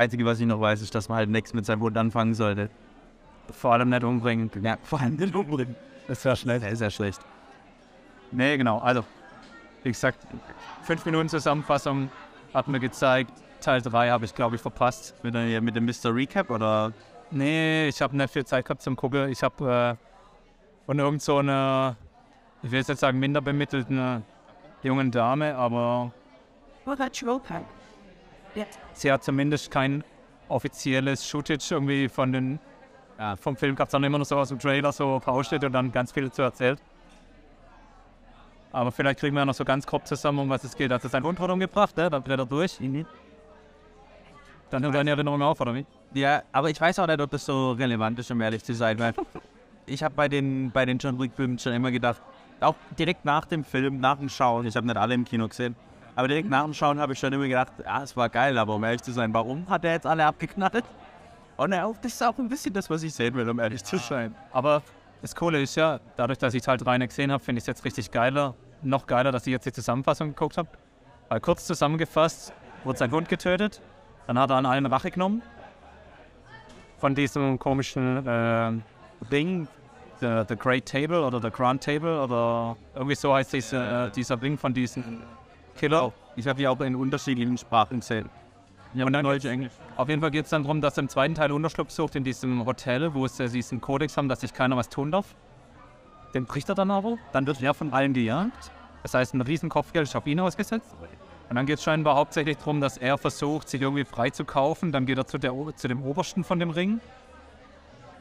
Das Einzige, was ich noch weiß, ist, dass man halt nichts mit seinem Hund anfangen sollte. Vor allem nicht umbringen. Ja, vor allem nicht umbringen. Das wäre schlecht. Das ist ja schlecht. Nee, genau. Also, wie gesagt, fünf Minuten Zusammenfassung hat mir gezeigt. Teil 3 habe ich, glaube ich, verpasst. Mit, der, mit dem Mr. Recap oder? Nee, ich habe nicht viel Zeit gehabt zum Gucken. Ich habe äh, von irgend so einer, ich will jetzt nicht sagen minder bemittelten jungen Dame, aber sie hat zumindest kein offizielles Footage irgendwie von den, ja, vom Film gab es dann immer noch so aus dem Trailer so Ausschnitte und dann ganz viel dazu erzählt. Aber vielleicht kriegen wir ja noch so ganz grob zusammen, um was es geht. Also sein Hund hat umgebracht, ne? dann dreht er durch. Dann hört deine Erinnerung auf, oder wie? Ja, aber ich weiß auch nicht, ob das so relevant ist, um ehrlich zu sein, weil ich habe bei den, bei den John Wick-Filmen schon immer gedacht, auch direkt nach dem Film, nach dem Schauen, ich habe nicht alle im Kino gesehen, aber direkt nach dem Schauen habe ich schon immer gedacht, ja, es war geil, aber um ehrlich zu sein, warum hat er jetzt alle abgeknallt? Und ja, das ist auch ein bisschen das, was ich sehen will, um ehrlich zu sein. Aber das Coole ist ja, dadurch, dass ich Teil 3 nicht gesehen habe, finde ich es jetzt richtig geiler. Noch geiler, dass ich jetzt die Zusammenfassung geguckt habe. Weil kurz zusammengefasst, wurde sein Hund getötet. Dann hat er an allen Rache genommen. Von diesem komischen äh, Ding, the, the Great Table oder The Grand Table oder irgendwie so heißt diese, äh, dieser Ding von diesem Killer. Ich habe die auch in unterschiedlichen Sprachen gesehen. Ja, und dann Deutsch, Englisch. Auf jeden Fall geht es dann darum, dass er im zweiten Teil Unterschlupf sucht in diesem Hotel, wo sie diesen Kodex haben, dass sich keiner was tun darf. Den bricht er dann aber. Dann wird er von allen gejagt. Das heißt, ein riesen Kopfgeld ist auf ihn ausgesetzt. Und dann geht es scheinbar hauptsächlich darum, dass er versucht, sich irgendwie frei zu kaufen. Dann geht er zu, der, zu dem Obersten von dem Ring,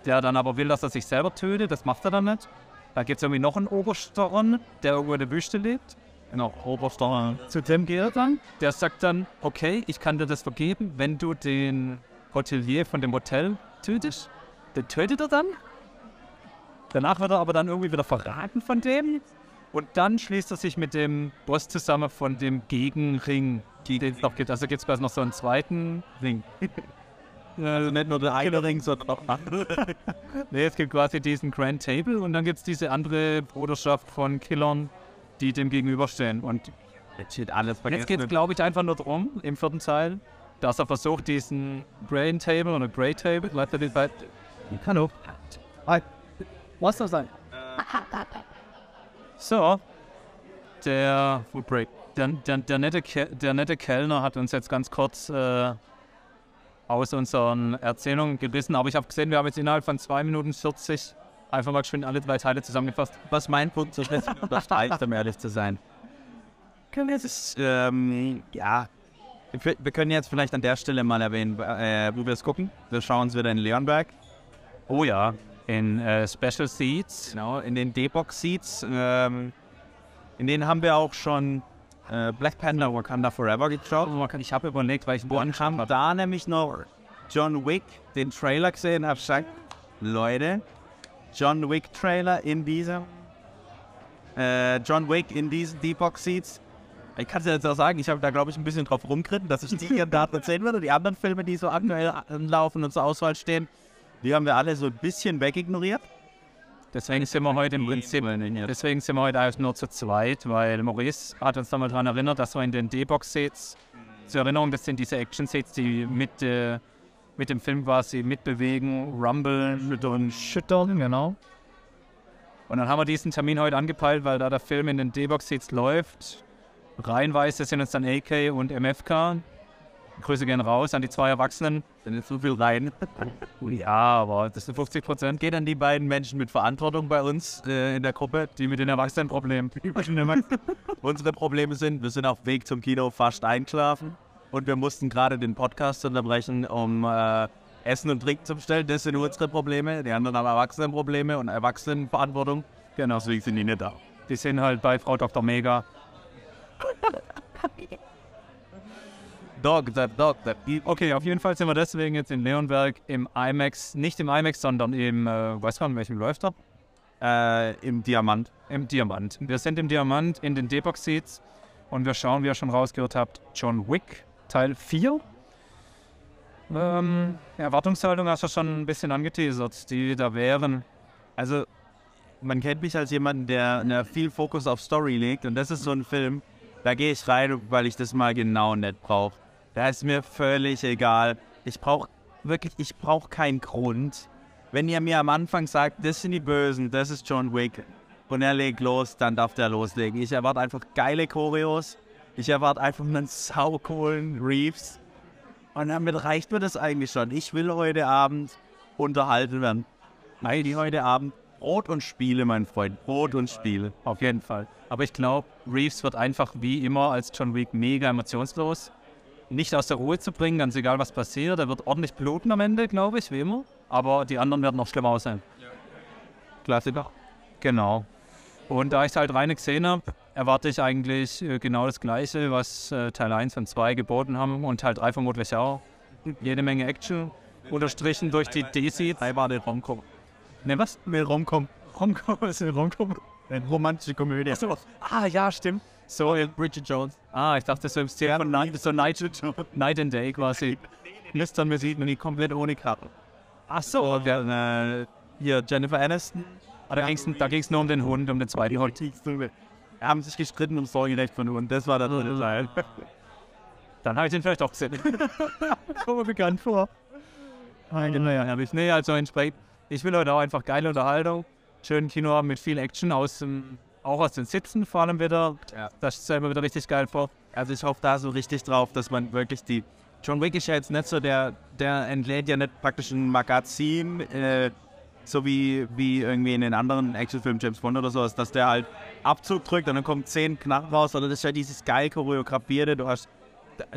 der dann aber will, dass er sich selber tötet. Das macht er dann nicht. Da gibt es irgendwie noch einen Oberstern, der irgendwo in der Wüste lebt. Genau, Oberstern. Zu dem geht er dann. Der sagt dann, okay, ich kann dir das vergeben, wenn du den Hotelier von dem Hotel tötest. Den tötet er dann. Danach wird er aber dann irgendwie wieder verraten von dem. Und dann schließt er sich mit dem Boss zusammen von dem Gegenring, den es noch gibt. Also gibt es quasi noch so einen zweiten Ring. Also nicht nur der eine Ring, sondern noch andere. nee, es gibt quasi diesen Grand Table und dann gibt es diese andere Bruderschaft von Killern, die dem gegenüberstehen. Und Jetzt steht alles vergessen. jetzt geht es, glaube ich, einfach nur darum, im vierten Teil, dass er versucht, diesen Grand Table oder Great Table, du, die beiden. Hallo. Hi. Was soll sein? So, der Foodbreak. Der, der, der, nette, Ke- der nette Kellner hat uns jetzt ganz kurz äh, aus unseren Erzählungen gerissen, aber ich habe gesehen, wir haben jetzt innerhalb von 2 Minuten 40 einfach mal geschwind alle drei Teile zusammengefasst. Was mein Punkt so schnell unterstreicht, um ehrlich zu sein. Das ist, ähm, ja. Wir wir können jetzt vielleicht an der Stelle mal erwähnen, äh, wo wir es gucken. Wir schauen uns wieder in Leonberg. Oh ja, in äh, Special Seats. Genau, in den D-Box-Seats. Ähm, in denen haben wir auch schon äh, Black Panther Wakanda Forever geschaut. Ich habe überlegt, weil ich Und haben da nämlich noch John Wick, den Trailer gesehen, hab gesagt, Leute, John Wick Trailer in diesem, äh, John Wick in diesen D-Box Seats. Ich kann es ja jetzt auch sagen, ich habe da glaube ich ein bisschen drauf rumgeritten, dass ich die hier da erzählen würde. Die anderen Filme, die so aktuell laufen und zur Auswahl stehen, die haben wir alle so ein bisschen wegignoriert. Deswegen sind wir heute im Prinzip, deswegen sind wir heute eigentlich nur zu zweit, weil Maurice hat uns nochmal daran erinnert, dass wir in den D-Box-Seats, zur Erinnerung, das sind diese Action-Seats, die mit, äh, mit dem Film quasi mitbewegen, rumbeln und schüttern, genau. Und dann haben wir diesen Termin heute angepeilt, weil da der Film in den D-Box-Seats läuft. Reihenweise sind uns dann AK und MFK. Grüße gehen raus an die zwei Erwachsenen. Sind jetzt so viel rein. Ja, aber das sind 50 Prozent. Geht an die beiden Menschen mit Verantwortung bei uns äh, in der Gruppe. Die mit den Erwachsenenproblemen. Unsere Probleme sind, wir sind auf Weg zum Kino fast eingeschlafen und wir mussten gerade den Podcast unterbrechen, um äh, Essen und Trinken zu bestellen. Das sind unsere Probleme. Die anderen haben Erwachsenenprobleme und Erwachsenenverantwortung. Genau, Deswegen sind die nicht da. die sind halt bei Frau Dr. Mega. Dog, that dog, that Okay, auf jeden Fall sind wir deswegen jetzt in Leonberg im IMAX, nicht im IMAX, sondern im, äh, weiß man, in welchem läuft er? äh, im Diamant. Im Diamant. Wir sind im Diamant in den D-Box-Seats und wir schauen, wie ihr schon rausgehört habt, John Wick, Teil 4. Ähm, Erwartungshaltung hast du schon ein bisschen angeteasert, die da wären. Also, man kennt mich als jemanden, der ne, viel Fokus auf Story legt und das ist so ein Film, da gehe ich rein, weil ich das mal genau nicht brauche. Da ist mir völlig egal. Ich brauche wirklich, ich brauche keinen Grund. Wenn ihr mir am Anfang sagt, das sind die Bösen, das ist John Wick und er legt los, dann darf der loslegen. Ich erwarte einfach geile Choreos. Ich erwarte einfach einen saucoolen Reeves. Und damit reicht mir das eigentlich schon. Ich will heute Abend unterhalten werden. Nein, die heute Abend Brot und Spiele, mein Freund. Brot und Spiele. Auf jeden Fall. Aber ich glaube, Reeves wird einfach wie immer als John Wick mega emotionslos. Nicht aus der Ruhe zu bringen, ganz egal was passiert. Er wird ordentlich bluten am Ende, glaube ich, wie immer. Aber die anderen werden noch schlimmer aussehen. Klassiker. Genau. Und da ich es halt reine gesehen habe, erwarte ich eigentlich äh, genau das Gleiche, was äh, Teil 1 und 2 geboten haben und Teil 3 vermutlich auch. Jede Menge Action, unterstrichen durch die DC. Drei war der Romcom. Ne, was? Eine Romcom. Romcom ist eine Romcom. Eine romantische Komödie. So. Ah, ja, stimmt. So, Bridget Jones. Ah, ich dachte, so im Stil von Night, so Night, Night and Day quasi. Mir sieht man die komplett ohne Karten. Ach so. Und äh, hier Jennifer Aniston. Ah, da ging es nur um den Hund, um den zweiten Hund. Haben sich gestritten ums Sorgerecht von Hund. Das war der dritte Teil. Dann habe ich den vielleicht auch gesehen. Kommt mir bekannt vor. Naja, herrlich. Nee, also entsprechend. Ich will heute auch einfach geile Unterhaltung. Schönen Kino haben mit viel Action aus dem, auch aus den Sitzen vor allem wieder. Ja. Das stellen wir wieder richtig geil vor. Also ich hoffe da so richtig drauf, dass man wirklich die... John Wick ist ja jetzt nicht so, der, der entlädt ja nicht praktisch ein Magazin, äh, so wie, wie irgendwie in den anderen Actionfilmen James Bond oder sowas, dass der halt Abzug drückt und dann kommen zehn Knarren raus, sondern das ist ja dieses geil choreografierte, du hast,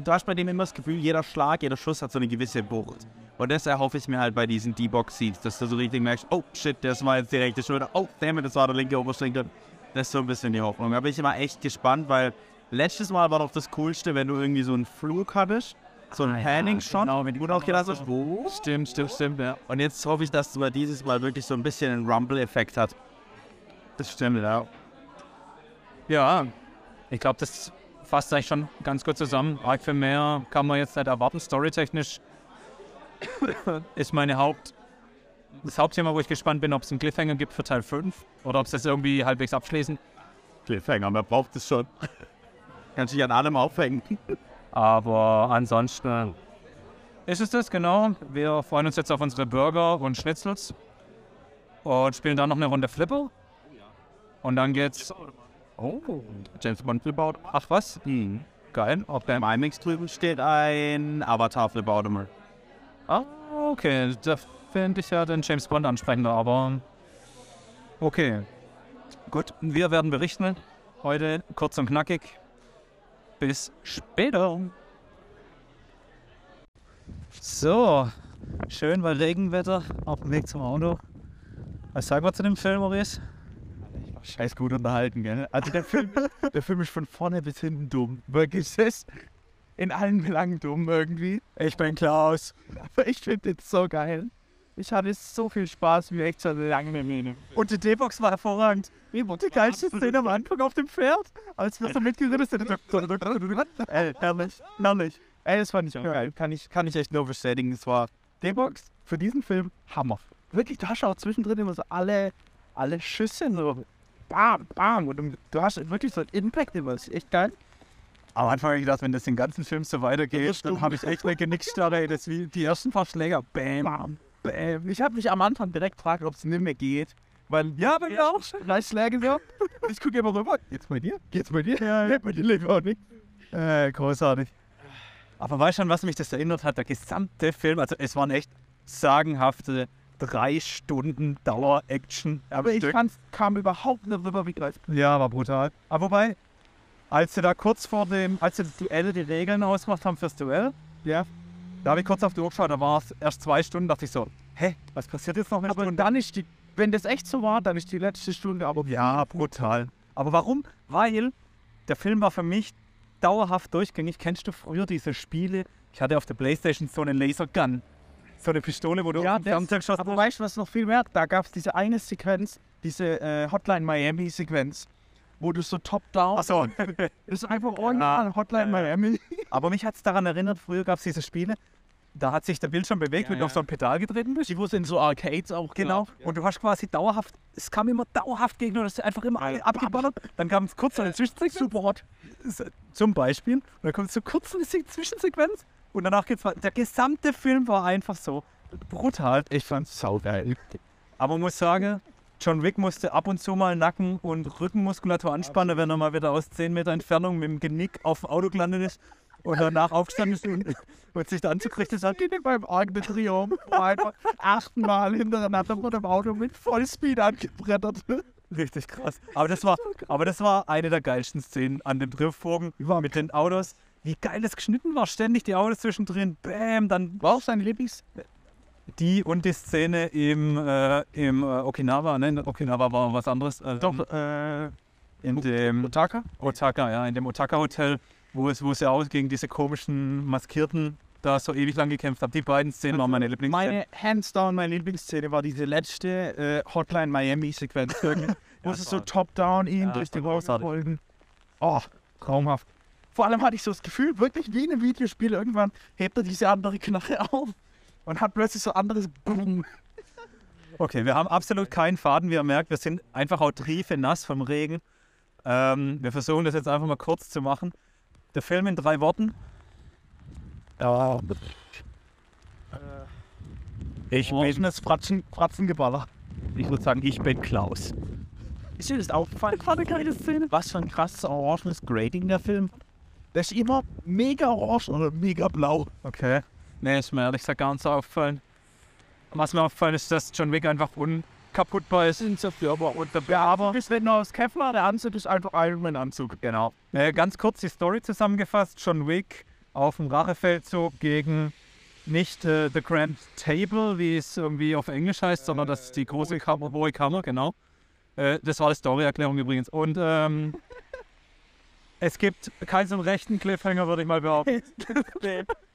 du hast bei dem immer das Gefühl, jeder Schlag, jeder Schuss hat so eine gewisse Wucht. Und das erhoffe ich mir halt bei diesen D-Box-Seats, dass du so richtig merkst, oh shit, das war jetzt die rechte Schulter, oh damn it, das war der linke Oberschenkel. Das ist so ein bisschen die Hoffnung. Da bin ich immer echt gespannt, weil letztes Mal war doch das Coolste, wenn du irgendwie so einen Flug hattest, so einen Panning-Shot, genau, wenn die auch gedacht hast, wo? Stimmt, stimmt, stimmt, ja. Und jetzt hoffe ich, dass man dieses Mal wirklich so ein bisschen einen Rumble-Effekt hat. Das stimmt, ja. Ja, ich glaube, das fasst eigentlich schon ganz gut zusammen. Arg viel mehr kann man jetzt nicht erwarten. Storytechnisch ist meine Haupt, das Hauptthema, wo ich gespannt bin, ob es einen Cliffhanger gibt für Teil 5 oder ob sie das irgendwie halbwegs abschließen. Cliffhanger, man braucht es schon. Kannst dich an allem aufhängen. Aber ansonsten ist es das, genau. Wir freuen uns jetzt auf unsere Burger und Schnitzels und spielen dann noch eine Runde Flipper. Und dann geht's. Oh, James Bond Flipper. ach was? Hm. Geil. Okay. Im IMAX drüben steht ein Avatar Flipper Automat. Ah, okay. Da finde ich ja den James Bond ansprechender, aber. Okay. Gut, wir werden berichten. Heute kurz und knackig. Bis später. So, schön bei Regenwetter auf dem Weg zum Auto. Was sagen wir zu dem Film, Maurice? Scheiß gut unterhalten, gell? Also der Film, der Film ist von vorne bis hinten dumm. Wirklich, ist in allen Belangen dumm irgendwie. Ich bin Klaus. Aber ich finde es so geil. Ich hatte so viel Spaß wie echt schon lange mit mir. Und die D-Box war hervorragend. Die geilste Szene am Anfang auf dem Pferd, als wir so mitgeritten sind. Ey, herrlich, herrlich. Ey, das fand ich auch geil. Kann ich, kann ich echt nur bestätigen. Es war D-Box für diesen Film Hammer. Wirklich, du hast auch zwischendrin immer so alle, alle Schüsse so bam, bam. Und du, du hast wirklich so einen Impact immer. Das ist echt geil. Am Anfang habe ich gedacht, wenn das den ganzen Film so weitergeht, dann habe ich echt eine Genickstarre. Das wie die ersten paar Schläger. Bam. Bam, bam. Ich habe mich am Anfang direkt gefragt, ob es nicht mehr geht. Weil, Ja, bei mir auch. drei Schläge so. Und ich gucke immer rüber. Geht's bei dir? Geht's bei dir? Ja, ja. bei dir lebt auch nicht. Äh, großartig. Aber weißt du, was mich das erinnert hat? Der gesamte Film, also es waren echt sagenhafte drei Stunden Dauer-Action. Aber ich Stück. fand, kam überhaupt nicht rüber wie Greif. Ja, war brutal. Aber wobei, als sie da kurz vor dem, als sie das Duell die Regeln ausgemacht haben fürs Duell, Ja. Da habe ich kurz auf die Uhr geschaut, da war es erst zwei Stunden, dachte ich so, hä, was passiert jetzt noch eine Aber Stunde? dann ist die, wenn das echt so war, dann ist die letzte Stunde aber Ja, brutal. Aber warum? Weil der Film war für mich dauerhaft durchgängig. Kennst du früher diese Spiele? Ich hatte auf der Playstation so einen Lasergun. So eine Pistole, wo du Ja, auf den das, Fernseher geschossen aber hast. weißt du, was noch viel mehr? Da gab es diese eine Sequenz, diese äh, Hotline Miami-Sequenz, wo du so top-down. Achso. Das ist einfach original Hotline Miami. Aber mich hat es daran erinnert, früher gab es diese Spiele, da hat sich der Bildschirm bewegt, Ja, wenn du auf ja. so ein Pedal getreten bist. Die wo in so Arcades auch Genau. Und du hast quasi dauerhaft, es kam immer dauerhaft gegen und das ist einfach immer Geil. abgeballert. Dann kam es kurz eine Zwischensequenz. Super hot. Zum Beispiel. Und dann kommt so kurz eine Se- Zwischensequenz und danach geht's weiter. Der gesamte Film war einfach so brutal. Ich fand's saugeil. Aber man muss sagen, John Wick musste ab und zu mal Nacken- und Rückenmuskulatur anspannen, wenn er mal wieder aus 10 Meter Entfernung mit dem Genick auf dem Auto gelandet ist und danach aufgestanden ist und, und sich da anzugerichtet hat. Ich beim de Triomphe einfach achtmal hintereinander vor dem Auto mit Vollspeed angebrettert. Richtig krass. Aber das war, aber das war eine der geilsten Szenen an dem Triumphbogen mit den Autos. Wie geil das geschnitten war. Ständig die Autos zwischendrin. Bam, dann War auch sein Lieblings... die und die Szene im, äh, im äh, Okinawa. Nein, Okinawa war was anderes. Äh, Doch, äh... in dem Otaka? Otaka, ja, in dem Otaka-Hotel, wo es, wo es ja auch gegen diese komischen Maskierten da so ewig lang gekämpft hat. Die beiden Szenen waren meine Lieblingsszenen. Meine, hands down, meine Lieblingsszene war diese letzte äh, Hotline Miami-Sequenz. wo das so top-down ihn Ja, durch die großartig. folgen. Oh, traumhaft. Vor allem hatte ich so das Gefühl, wirklich wie in einem Videospiel, irgendwann hebt er diese andere Knarre auf und hat plötzlich so anderes Boom. Okay, wir haben absolut keinen Faden, wie ihr merkt. Wir sind einfach auch triefe nass vom Regen. Ähm, wir versuchen das jetzt einfach mal kurz zu machen. Der Film in drei Worten. Ja. Ich bin das Fratzen, Fratzengeballer. Ich würde sagen, ich bin Klaus. Ist dir das aufgefallen? Das war eine geile Szene. Was für ein krasses orangenes Grading der Film. Der ist immer mega orange oder mega blau. Okay. Nee, ist mir ehrlich gesagt gar nicht so aufgefallen. Was mir aufgefallen ist, dass John Wick einfach unkaputtbar ist. Unzerstörbar. Und der ja, aber ist nicht nur aus Kevlar, der Anzug ist einfach Iron Man Anzug. Genau. Äh, ganz kurz die Story zusammengefasst. John Wick auf dem Rachefeldzug gegen nicht äh, The Grand Table, wie es irgendwie auf Englisch heißt, sondern das ist die große Kammer, hohe Kammer, genau. Äh, das war die Storyerklärung übrigens. Und ähm, es gibt keinen so einen rechten Cliffhanger, würde ich mal behaupten.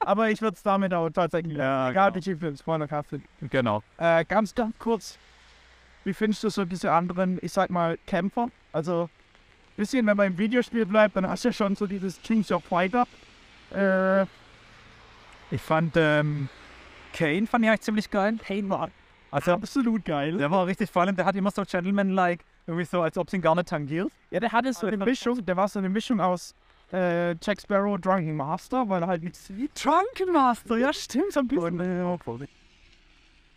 Aber ich würde es damit auch tatsächlich. Ja, egal genau. wie viel Film, Spoiler Kaffee. Genau. Äh, ganz, ganz kurz. Wie findest du so diese anderen, ich sag mal, Kämpfer? Also, bisschen, wenn man im Videospiel bleibt, dann hast du ja schon so dieses Kings of Fighter. Äh, Ich fand ähm, Kane fand ich eigentlich ziemlich geil. Kane war Also absolut geil. der war richtig vor allem, der hat immer so Gentleman-like, irgendwie so, als ob es ihn gar nicht tangiert. Ja, der hatte so eine Mischung, der war so eine Mischung aus äh, Jack Sparrow, Drunken Master, weil er halt nicht wie Drunken Master, ja stimmt, so ein bisschen. Und, äh,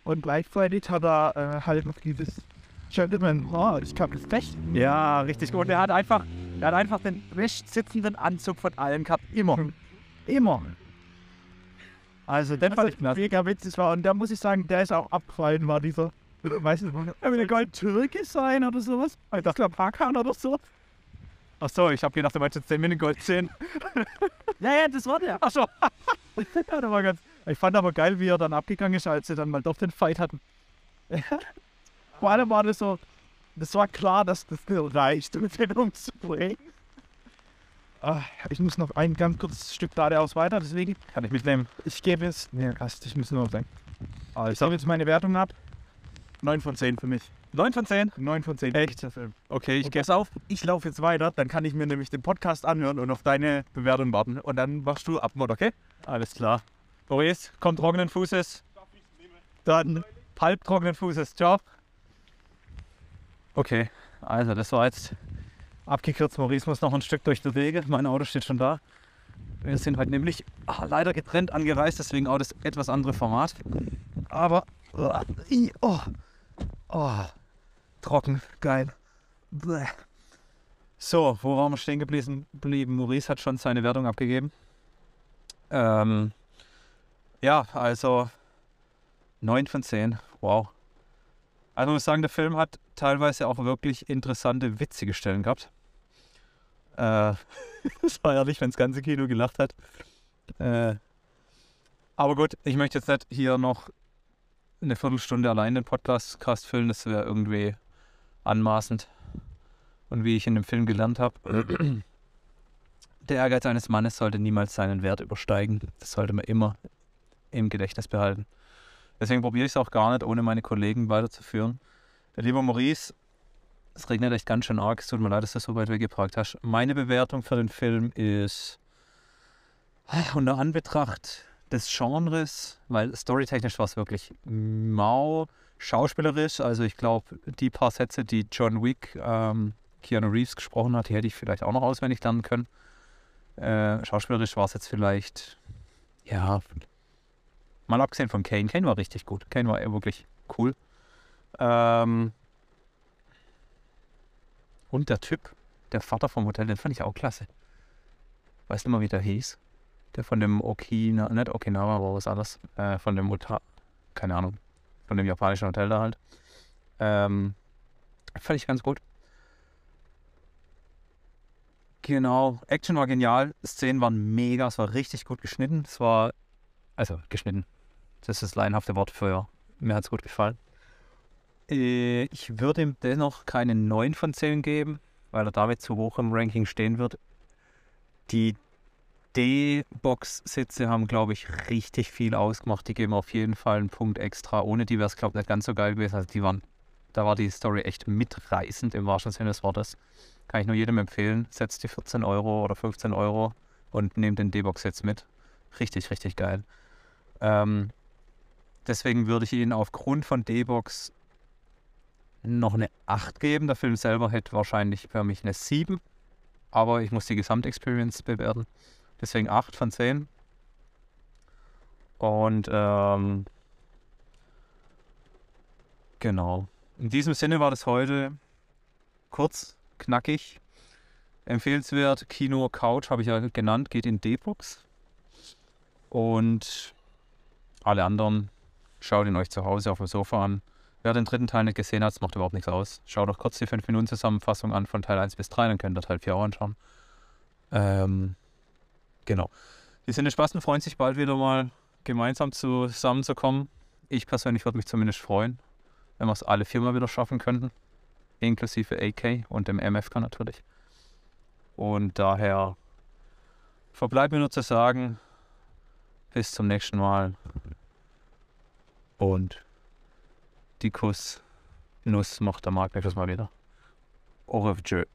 und gleichzeitig hat er äh, halt noch dieses Gentleman, oh, ich kann das recht. Ja, richtig gut. Der hat einfach, der hat einfach den bestsitzenden Anzug von allen gehabt. Immer. Immer. Also, den fand ich. Mega witzig war. Und da muss ich sagen, der ist auch abgefallen, war dieser, weißt du, er will der Gold Türke sein oder sowas. Ich glaube, Hakan oder so. Achso, ich habe gedacht, du meinst jetzt 10 Minuten Gold 10. Ja, ja, das war der. Achso. ja, der war ganz. Ich fand aber geil, wie er dann abgegangen ist, als sie dann mal doch den Fight hatten. Vor allem war das so, das war klar, dass das nicht reicht, um den umzubringen. Ah, ich muss noch ein ganz kurzes Stück geradeaus weiter, deswegen, Kann ich mitnehmen. ich gebe jetzt, nee, Gast, ich muss nur sagen. Ich gebe jetzt meine Wertung ab. 9 von 10 für mich. 9 von 10. 9 von 10. Echt? Okay, ich gehe auf, ich laufe jetzt weiter, dann kann ich mir nämlich den Podcast anhören und auf deine Bewertung warten. Und dann machst du Abmod, okay? Alles klar. Boris, komm trockenen Fußes. Dann halb trockenen Fußes. Ciao. Okay, also das war jetzt abgekürzt. Maurice muss noch ein Stück durch die Wege. Mein Auto steht schon da. Wir sind halt nämlich ah, leider getrennt angereist, deswegen auch das etwas andere Format. Aber i, oh, oh, trocken, geil. Bäh. So, wo waren wir stehen geblieben? Maurice hat schon seine Wertung abgegeben. Ähm, ja, also 9 von 10. Wow. Also ich muss sagen, der Film hat teilweise auch wirklich interessante, witzige Stellen gehabt. Äh, das war ehrlich, wenn das ganze Kino gelacht hat. Äh, aber gut, ich möchte jetzt nicht hier noch eine Viertelstunde allein den Podcast Cast füllen. Das wäre irgendwie anmaßend. Und wie ich in dem Film gelernt habe, der Ehrgeiz eines Mannes sollte niemals seinen Wert übersteigen. Das sollte man immer im Gedächtnis behalten. Deswegen probiere ich es auch gar nicht, ohne meine Kollegen weiterzuführen. Der lieber Maurice, es regnet echt ganz schön arg. Es tut mir leid, dass du so weit weggeparkt hast. Meine Bewertung für den Film ist äh, unter Anbetracht des Genres, weil storytechnisch war es wirklich mau. Schauspielerisch, also ich glaube, die paar Sätze, die John Wick, ähm, Keanu Reeves gesprochen hat, die hätte ich vielleicht auch noch auswendig lernen können. Äh, schauspielerisch war es jetzt vielleicht, ja, mal abgesehen von Kane. Kane war richtig gut. Kane war wirklich cool. Ähm, und der Typ, der Vater vom Hotel, den fand ich auch klasse. Weißt du mal, wie der hieß? Der von dem Okina, nicht Okinawa, aber was anderes. Äh, von dem Hotel, keine Ahnung, von dem japanischen Hotel da halt. Ähm, fand ich ganz gut. Genau, Action war genial, Szenen waren mega, es war richtig gut geschnitten. Es war, also geschnitten, das ist das laienhafte Wort für, mir hat es gut gefallen. Äh, ich würde ihm dennoch keine 9 von 10 geben, weil er damit zu hoch im Ranking stehen wird. Die D-Box-Sitze haben, glaube ich, richtig viel ausgemacht. Die geben auf jeden Fall einen Punkt extra. Ohne die wäre es, glaube ich, nicht ganz so geil gewesen. Also die waren, da war die Story echt mitreißend im wahrsten Sinne des Wortes. Kann ich nur jedem empfehlen. Setzt die 14 Euro oder 15 Euro und nehmt den D-Box-Sitz mit. Richtig, richtig geil. Ähm, deswegen würde ich ihn aufgrund von D-Box noch eine 8 geben. Der Film selber hätte wahrscheinlich für mich eine 7. Aber ich muss die Gesamtexperience bewerten. Deswegen 8 von 10. Und ähm, genau. In diesem Sinne war das heute kurz, knackig, empfehlenswert. Kino Couch habe ich ja genannt, geht in D-Box. Und alle anderen schaut ihn euch zu Hause auf dem Sofa an. Wer den dritten Teil nicht gesehen hat, macht überhaupt nichts aus. Schaut doch kurz die 5 Minuten Zusammenfassung an von Teil 1 bis 3, dann könnt ihr Teil 4 auch anschauen. Ähm, Genau. Die Sinnespasten freuen sich bald wieder mal gemeinsam zusammenzukommen. Ich persönlich würde mich zumindest freuen, wenn wir es alle viermal wieder schaffen könnten. Inklusive AK und dem MFK natürlich. Und daher verbleibt mir nur zu sagen, bis zum nächsten Mal. Und die Kuss Nuss macht der Markt nächstes Mal wieder. Au revoir.